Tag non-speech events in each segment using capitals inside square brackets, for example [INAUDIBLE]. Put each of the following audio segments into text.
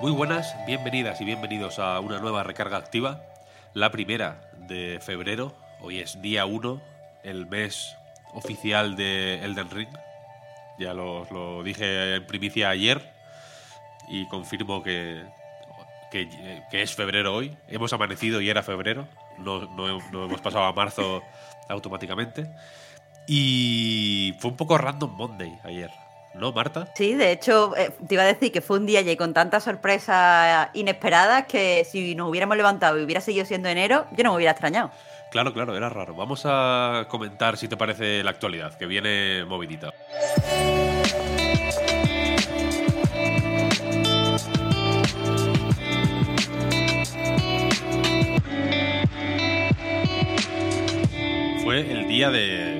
Muy buenas, bienvenidas y bienvenidos a una nueva recarga activa, la primera de febrero. Hoy es día 1, el mes oficial de Elden Ring. Ya lo, lo dije en primicia ayer y confirmo que, que, es febrero hoy. Hemos amanecido y era febrero, no, no hemos pasado a marzo automáticamente. Y fue un poco random Monday ayer. ¿No, Marta? Sí, de hecho, eh, te iba a decir que fue un día y con tantas sorpresas inesperadas que si nos hubiéramos levantado y hubiera seguido siendo enero, yo no me hubiera extrañado. Claro, claro, era raro. Vamos a comentar si te parece la actualidad, que viene movidita. Fue el día de,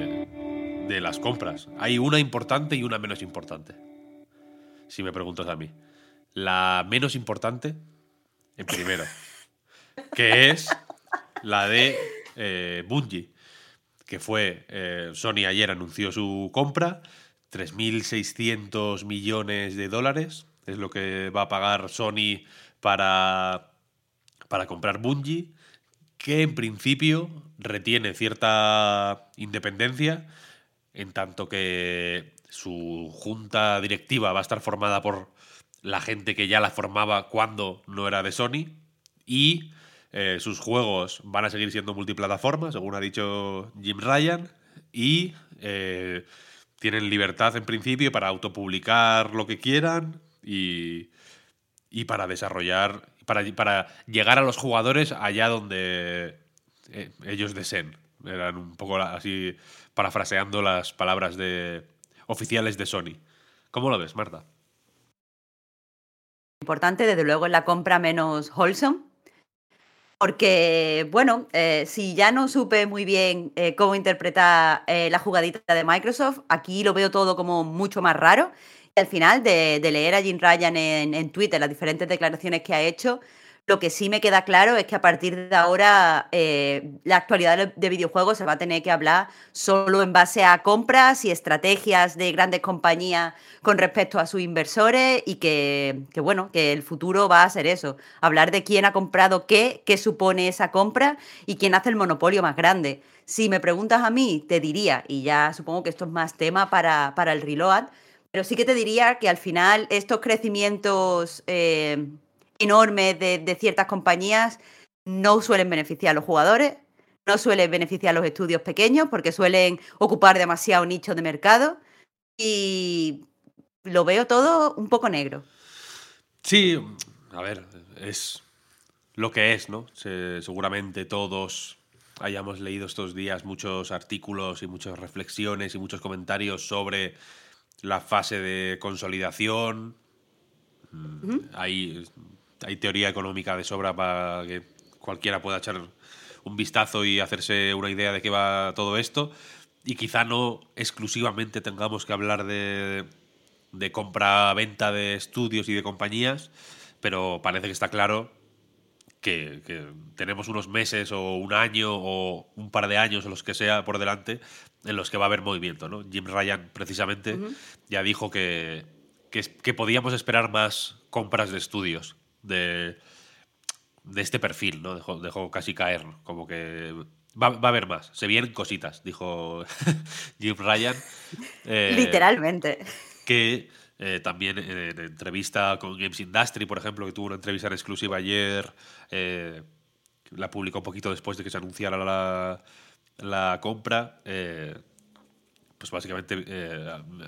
de las compras. Hay una importante y una menos importante. Si me preguntas a mí. La menos importante, en primero, [LAUGHS] que es la de eh, Bungie, que fue, eh, Sony ayer anunció su compra, 3.600 millones de dólares, es lo que va a pagar Sony para, para comprar Bungie, que en principio retiene cierta independencia, en tanto que su junta directiva va a estar formada por la gente que ya la formaba cuando no era de Sony, y eh, sus juegos van a seguir siendo multiplataforma, según ha dicho Jim Ryan, y eh, tienen libertad en principio para autopublicar lo que quieran y, y para desarrollar, para, para, llegar a los jugadores allá donde eh, ellos deseen. Eran un poco así parafraseando las palabras de oficiales de Sony. ¿Cómo lo ves, Marta? Importante, desde luego, es la compra menos wholesome, porque, bueno, eh, si ya no supe muy bien eh, cómo interpretar eh, la jugadita de Microsoft, aquí lo veo todo como mucho más raro. Y al final, de, leer a Jim Ryan en, Twitter las diferentes declaraciones que ha hecho, lo que sí me queda claro es que a partir de ahora la actualidad de videojuegos se va a tener que hablar solo en base a compras y estrategias de grandes compañías con respecto a sus inversores y que, que, bueno, que el futuro va a ser eso, hablar de quién ha comprado qué, qué supone esa compra y quién hace el monopolio más grande. Si me preguntas a mí, te diría, y ya supongo que esto es más tema para, para el reload, pero sí que te diría que al final estos crecimientos eh, enormes de, de ciertas compañías no suelen beneficiar a los jugadores, no suelen beneficiar a los estudios pequeños porque suelen ocupar demasiado nicho de mercado y lo veo todo un poco negro. Sí, a ver, es lo que es, ¿no? Se, seguramente todos hayamos leído estos días muchos artículos y muchas reflexiones y muchos comentarios sobre la fase de consolidación. Uh -huh. hay, hay teoría económica de sobra para que cualquiera pueda echar un vistazo y hacerse una idea de qué va todo esto. Y quizá no exclusivamente tengamos que hablar de, de compra-venta de estudios y de compañías, pero parece que está claro que, que, tenemos unos meses o un año o un par de años o los que sea por delante en los que va a haber movimiento. ¿no? Jim Ryan precisamente uh -huh. ya dijo que, que, que, podíamos esperar más compras de estudios de, de este perfil, ¿no? Dejó, dejó casi caer, como que Va, va, a haber más. Se vienen cositas, dijo [LAUGHS] Jim Ryan. Eh, Literalmente. Que eh, también en, entrevista con Games Industry, por ejemplo, que tuvo una entrevista en exclusiva ayer, eh, la publicó un poquito después de que se anunciara la, la compra. Pues básicamente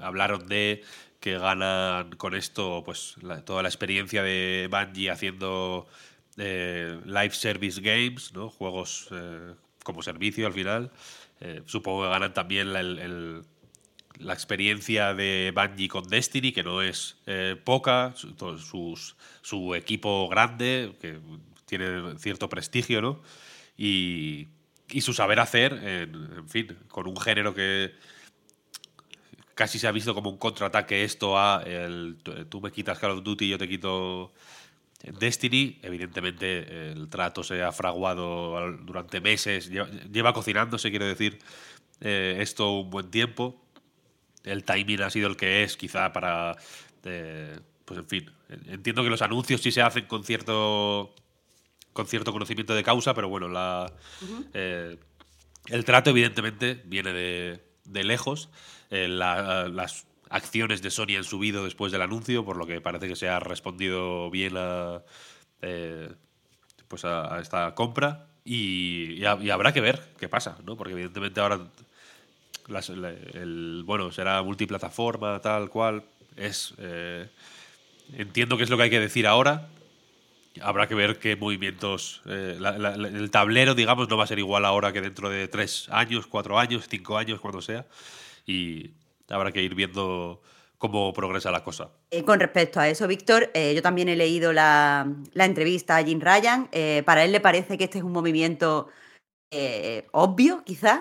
hablaron de que ganan con esto pues toda la experiencia de Bungie haciendo live service games, ¿no? juegos como servicio al final, Eh, supongo que ganan también la, experiencia de Bungie con Destiny, que no es eh, poca, su, su, equipo grande, que tiene cierto prestigio, ¿no? Y, y su saber hacer, en, fin, con un género que casi se ha visto como un contraataque esto a el, tú me quitas Call of Duty y yo te quito Destiny, evidentemente el trato se ha fraguado durante meses, lleva, cocinándose, quiero decir, eh, esto un buen tiempo. El timing ha sido el que es, quizá para... Eh, pues en fin, entiendo que los anuncios sí se hacen con cierto con cierto conocimiento de causa, pero bueno, la, eh, el trato evidentemente viene de, de lejos. Las acciones de Sony han subido después del anuncio, por lo que parece que se ha respondido bien a, eh, pues a, esta compra. Y, habrá que ver qué pasa, ¿no? Porque evidentemente ahora el, bueno, será multiplataforma, tal cual. Es. Eh, entiendo que es lo que hay que decir ahora. Habrá que ver qué movimientos. Eh, el tablero, digamos, no va a ser igual ahora que dentro de tres años, cuatro años, cinco años, cuando sea. Y, habrá que ir viendo cómo progresa la cosa. Eh, con respecto a eso, Víctor, eh, yo también he leído la, entrevista a Jim Ryan. Eh, para él le parece que este es un movimiento obvio, quizás,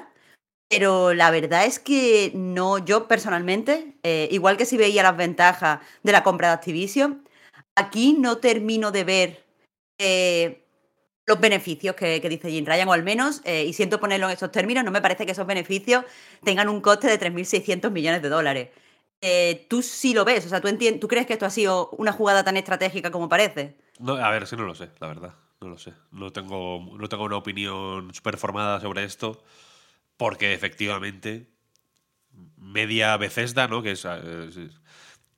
pero la verdad es que no, yo personalmente, igual que si veía las ventajas de la compra de Activision, aquí no termino de ver los beneficios que, dice Jim Ryan, o al menos, eh, y siento ponerlo en estos términos, no me parece que esos beneficios tengan un coste de 3.600 millones de dólares. Eh, tú sí lo ves, o sea, ¿tú, ¿tú crees que esto ha sido una jugada tan estratégica como parece? No, a ver, sí no lo sé, la verdad, no lo sé. No tengo, no tengo una opinión súper formada sobre esto, porque efectivamente, media Bethesda, ¿no? Que es...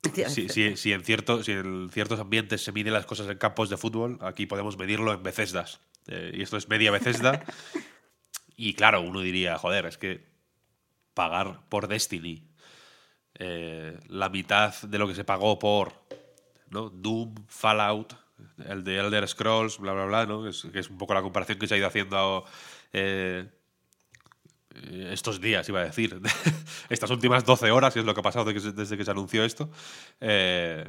Eh, si, en cierto, si en ciertos ambientes se miden las cosas en campos de fútbol, aquí podemos medirlo en Becesdas. Eh, y esto es media Becesda. [LAUGHS] y claro, uno diría, joder, es que pagar por Destiny eh, la mitad de lo que se pagó por ¿no? Doom, Fallout, el de Elder Scrolls, bla, bla, bla, ¿no? Es, que es un poco la comparación que se ha ido haciendo eh, estos días, iba a decir, [LAUGHS] estas últimas 12 horas, que es lo que ha pasado desde que se anunció esto, eh,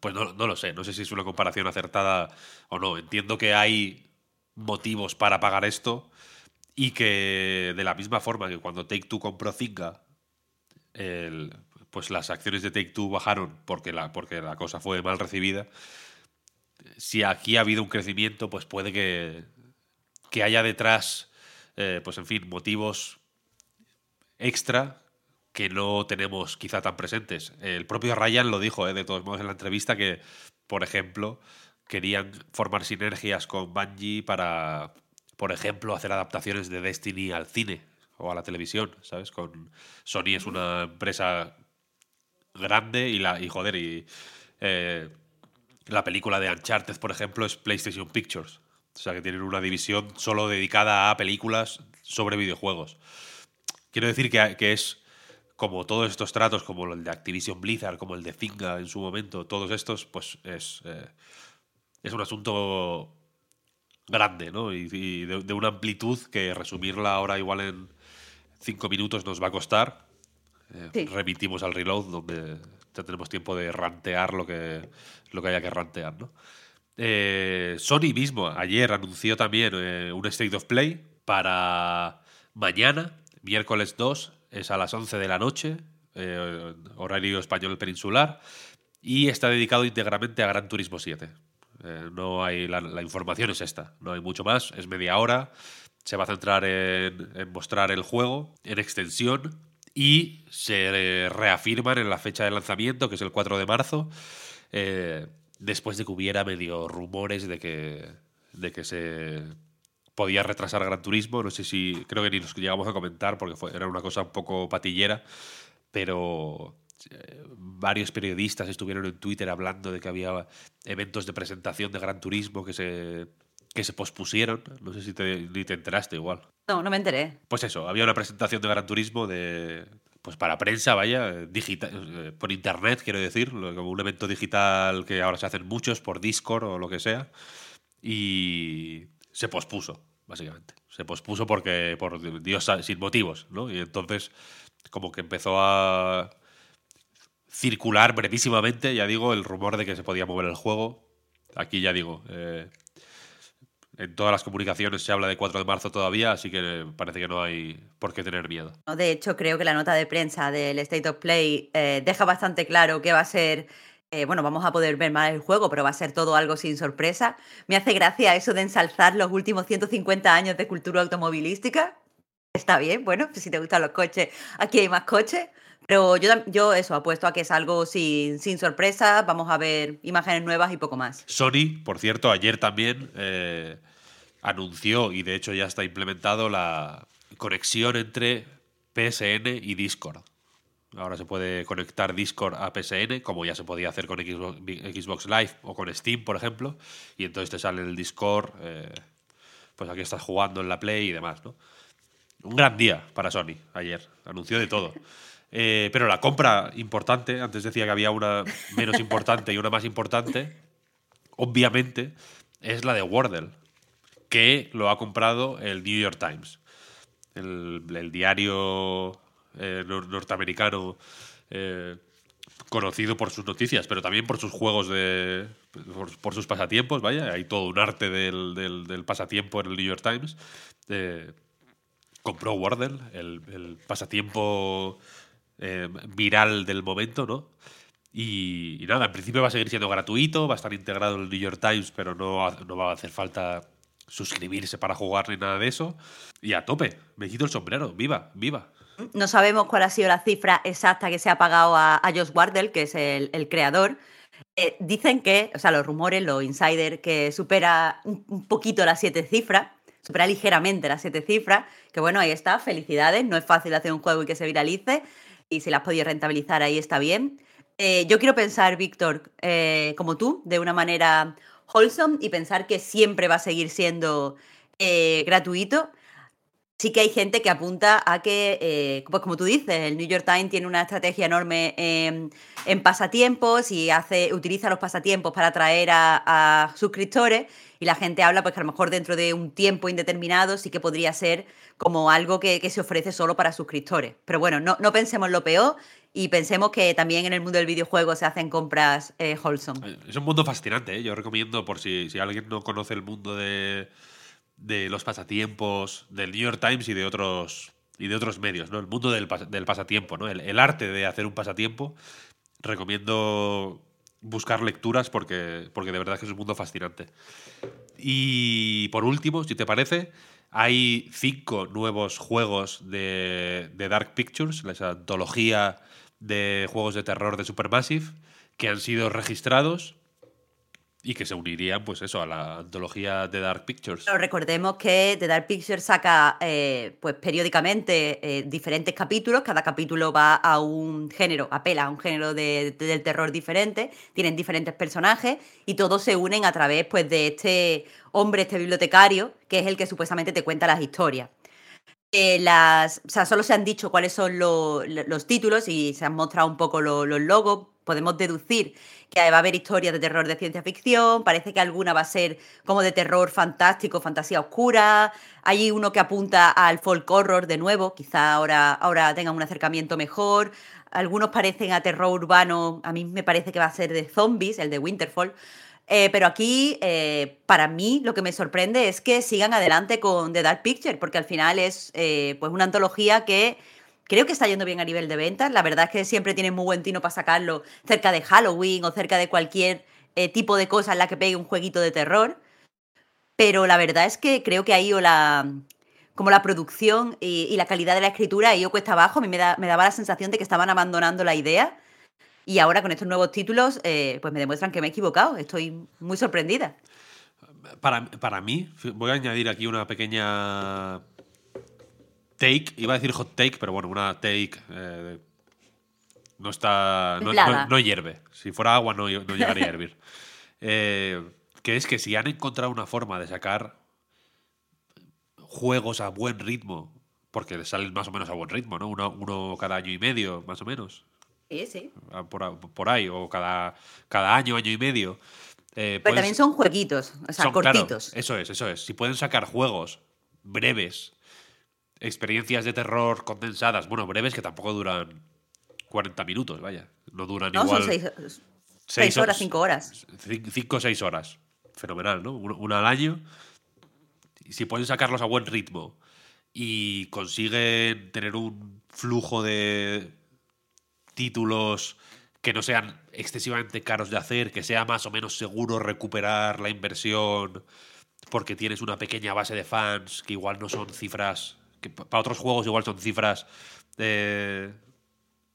pues no, lo sé, no sé si es una comparación acertada o no. Entiendo que hay motivos para pagar esto y que de la misma forma que cuando Take Two compró Zynga, pues las acciones de Take Two bajaron porque la, porque la cosa fue mal recibida. Si aquí ha habido un crecimiento, pues puede que, que haya detrás eh, pues en fin, motivos extra que no tenemos quizá tan presentes. El propio Ryan lo dijo, eh, de todos modos, en la entrevista, que, por ejemplo, querían formar sinergias con Bungie para, por ejemplo, hacer adaptaciones de Destiny al cine o a la televisión, ¿sabes? Con Sony es una empresa grande y la y joder y eh, la película de Uncharted, por ejemplo, es PlayStation Pictures. O sea, que tienen una división solo dedicada a películas sobre videojuegos. Quiero decir que, es como todos estos tratos, como el de Activision Blizzard, como el de Zynga en su momento, todos estos, pues es, eh, es un asunto grande, ¿no? Y, de, una amplitud que resumirla ahora igual en cinco minutos nos va a costar. Eh, Remitimos al reload, donde ya tenemos tiempo de rantear lo que, lo que haya que rantear, ¿no? Eh, Sony mismo ayer anunció también eh, un State of Play para mañana, miércoles 2, es a las 11 de la noche, eh, horario español peninsular, y está dedicado íntegramente a Gran Turismo 7. no hay la, información es esta, no hay mucho más, es media hora, se va a centrar en, en mostrar el juego en extensión y se reafirman en la fecha de lanzamiento, que es el 4 de marzo después de que hubiera medio rumores de que, de que se podía retrasar Gran Turismo. No sé si, creo que ni nos llegamos a comentar porque fue, era una cosa un poco patillera, pero eh, varios periodistas estuvieron en Twitter hablando de que había eventos de presentación de Gran Turismo que se, que se pospusieron. No sé si te, ni te enteraste igual. No, no me enteré. Pues eso, había una presentación de Gran Turismo de, pues para prensa, vaya, digital, eh, por internet, quiero decir, como un evento digital que ahora se hacen muchos por Discord o lo que sea, y se pospuso. básicamente. Se pospuso porque, por Dios, sin motivos, ¿no? Y entonces, como que empezó a circular brevísimamente, ya digo, el rumor de que se podía mover el juego. Aquí ya digo, eh, en todas las comunicaciones se habla de 4 de marzo todavía, así que parece que no hay por qué tener miedo. De hecho, creo que la nota de prensa del State of Play eh, deja bastante claro que va a ser eh, bueno, vamos a poder ver más el juego, pero va a ser todo algo sin sorpresa. Me hace gracia eso de ensalzar los últimos 150 años de cultura automovilística. Está bien, bueno, pues si te gustan los coches, aquí hay más coches. Pero yo, yo eso, apuesto a que es algo sin, sin sorpresa, vamos a ver imágenes nuevas y poco más. Sony, por cierto, ayer también eh, anunció, y de hecho ya está implementado, la conexión entre PSN y Discord. Ahora se puede conectar Discord a PSN, como ya se podía hacer con Xbox, Live o con Steam, por ejemplo. Y entonces te sale el Discord, eh, pues aquí estás jugando en la Play y demás, ¿no? Un gran día para Sony ayer. Anunció de todo. Eh, pero la compra importante, antes decía que había una menos importante y una más importante, obviamente es la de Wordle, que lo ha comprado el New York Times. el diario eh, norteamericano eh, conocido por sus noticias, pero también por sus juegos de. por, sus pasatiempos, vaya. Hay todo un arte del, pasatiempo en el New York Times. Eh, compró Wordle, el, pasatiempo viral del momento, ¿no? Y, nada, en principio va a seguir siendo gratuito, va a estar integrado en el New York Times, pero no, no va a hacer falta suscribirse para jugar ni nada de eso. Y a tope, me quito el sombrero, viva, viva. No sabemos cuál ha sido la cifra exacta que se ha pagado a, Josh Wardell, que es el, creador. Eh, dicen que, o sea, los rumores, los insiders, que supera un, poquito las siete cifras, supera ligeramente las siete cifras, que bueno, ahí está, felicidades, no es fácil hacer un juego y que se viralice, y si las has podido rentabilizar ahí está bien. Eh, yo quiero pensar, Víctor, eh, como tú, de una manera wholesome y pensar que siempre va a seguir siendo gratuito sí que hay gente que apunta a que, eh, pues como tú dices, el New York Times tiene una estrategia enorme en, pasatiempos y hace, utiliza los pasatiempos para atraer a, suscriptores y la gente habla pues que a lo mejor dentro de un tiempo indeterminado sí que podría ser como algo que, se ofrece solo para suscriptores. Pero bueno, no, no, pensemos lo peor y pensemos que también en el mundo del videojuego se hacen compras eh, wholesome. Es un mundo fascinante, ¿eh? yo recomiendo por si, si alguien no conoce el mundo de de los pasatiempos del New York Times y de otros, y de otros medios, ¿no? El mundo del, del pasatiempo, ¿no? El, arte de hacer un pasatiempo. Recomiendo buscar lecturas porque, porque de verdad que es un mundo fascinante. Y por último, si te parece, hay cinco nuevos juegos de, de Dark Pictures, la antología de juegos de terror de Supermassive, que han sido registrados y que se unirían, pues eso, a la antología de Dark Pictures. Recordemos que The Dark Pictures saca eh, pues periódicamente eh, diferentes capítulos, cada capítulo va a un género, apela a un género de, del terror diferente, tienen diferentes personajes y todos se unen a través pues, de este hombre, este bibliotecario, que es el que supuestamente te cuenta las historias. Eh, las, o sea, solo se han dicho cuáles son los títulos y se han mostrado un poco los logos. Podemos deducir que va a haber historias de terror de ciencia ficción, parece que alguna va a ser como de terror fantástico, fantasía oscura, hay uno que apunta al folk horror de nuevo, quizá ahora, ahora tengan un acercamiento mejor, algunos parecen a terror urbano, a mí me parece que va a ser de zombies, el de Winterfall. Eh, pero aquí, eh, para mí, lo que me sorprende es que sigan adelante con The Dark Picture, porque al final es eh, pues una antología que Creo que está yendo bien a nivel de ventas. La verdad es que siempre tienen muy buen tino para sacarlo cerca de Halloween o cerca de cualquier eh, tipo de cosa en la que pegue un jueguito de terror. Pero la verdad es que creo que ahí o la como la producción y, la calidad de la escritura ha ido cuesta abajo. A mí me, daba la sensación de que estaban abandonando la idea. Y ahora con estos nuevos títulos, eh, pues me demuestran que me he equivocado. Estoy muy sorprendida. Para, para mí, voy a añadir aquí una pequeña take, iba a decir hot take, pero bueno, una take eh, no está. No, hierve. Si fuera agua, no, no llegaría a hervir. [LAUGHS] Eh, que es que si han encontrado una forma de sacar juegos a buen ritmo, porque salen más o menos a buen ritmo, ¿no? Uno, cada año y medio, más o menos. Sí, sí. Ah, por, ahí, o cada, cada año, año y medio. Eh, Pero también son jueguitos, o sea, cortitos. eso es, eso es. Si pueden sacar juegos breves experiencias de terror condensadas, bueno, breves que tampoco duran 40 minutos, vaya. No duran No, igual. son seis, seis horas, cinco horas. Cin- Cinco o seis horas. Fenomenal, ¿no? Una, una al año. Y si pueden sacarlos a buen ritmo y consiguen tener un flujo de títulos que no sean excesivamente caros de hacer, que sea más o menos seguro recuperar la inversión porque tienes una pequeña base de fans que igual no son cifras, que pa- para otros juegos igual son cifras eh,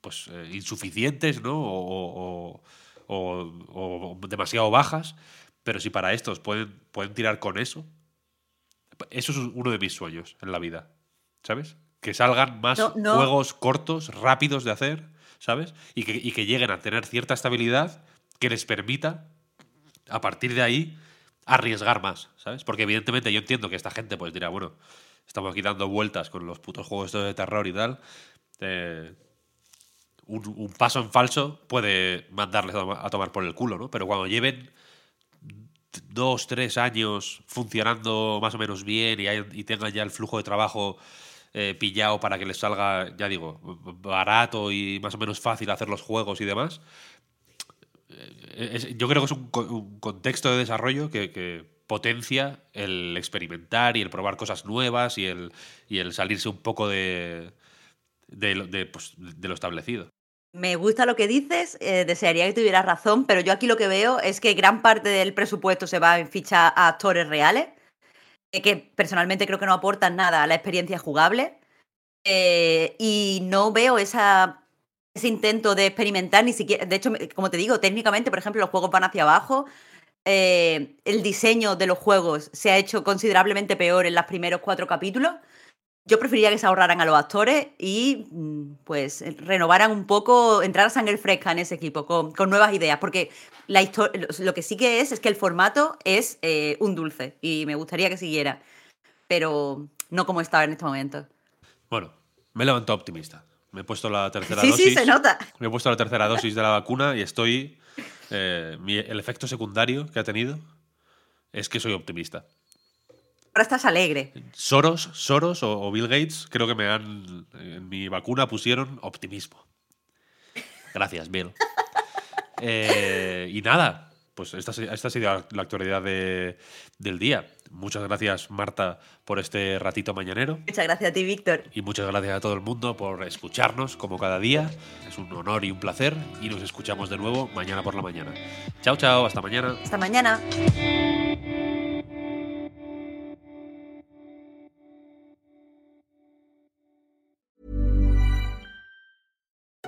pues eh, insuficientes, ¿no? O, o- o- o demasiado bajas, pero si para estos pueden, pueden tirar con eso, eso es uno de mis sueños en la vida, ¿sabes? Que salgan más No, no. juegos cortos, rápidos de hacer, ¿sabes? Y que, y que lleguen a tener cierta estabilidad que les permita, a partir de ahí, arriesgar más, ¿sabes? Porque evidentemente yo entiendo que esta gente pues dirá, bueno, estamos aquí dando vueltas con los putos juegos de terror y tal. eh, un, paso en falso puede mandarles a, toma- a tomar por el culo, ¿no? Pero cuando lleven dos, tres años funcionando más o menos bien y, tengan ya el flujo de trabajo eh, pillado para que les salga, ya digo, barato y más o menos fácil hacer los juegos y demás, eh, yo creo que es un, co- un contexto de desarrollo que potencia el experimentar y el probar cosas nuevas y el, y el salirse un poco de, de, de, pues, de lo establecido. Me gusta lo que dices, eh, desearía que tuvieras razón, pero yo aquí lo que veo es que gran parte del presupuesto se va en ficha a actores reales, eh, que personalmente creo que no aportan nada a la experiencia jugable, eh, y no veo esa, ese intento de experimentar ni siquiera, de hecho, como te digo, técnicamente, por ejemplo, los juegos van hacia abajo, eh, el diseño de los juegos se ha hecho considerablemente peor en los primeros cuatro capítulos. Yo preferiría que se ahorraran a los actores y mm, pues renovaran un poco, entrar a sangre fresca en ese equipo con, con nuevas ideas, porque la lo- que sí que es es que el formato es eh, un dulce y me gustaría que siguiera, pero no como estaba en este momento. Bueno, me he levantado optimista. Me he puesto la tercera [LAUGHS] Sí, dosis. sí, se nota. Me he puesto la tercera dosis de la vacuna y estoy. Eh, mi- el efecto secundario que ha tenido es que soy optimista. Ahora estás alegre. Soros, Soros o, o Bill Gates creo que me han. En mi vacuna pusieron optimismo. Gracias, Bill. Eh, y nada, pues esta, esta ha sido la- la actualidad de- del día. Muchas gracias, Marta, por este ratito mañanero. Muchas gracias a ti, Víctor. Y muchas gracias a todo el mundo por escucharnos como cada día. Es un honor y un placer. Y nos escuchamos de nuevo mañana por la mañana. Chao, chao. Hasta mañana. Hasta mañana.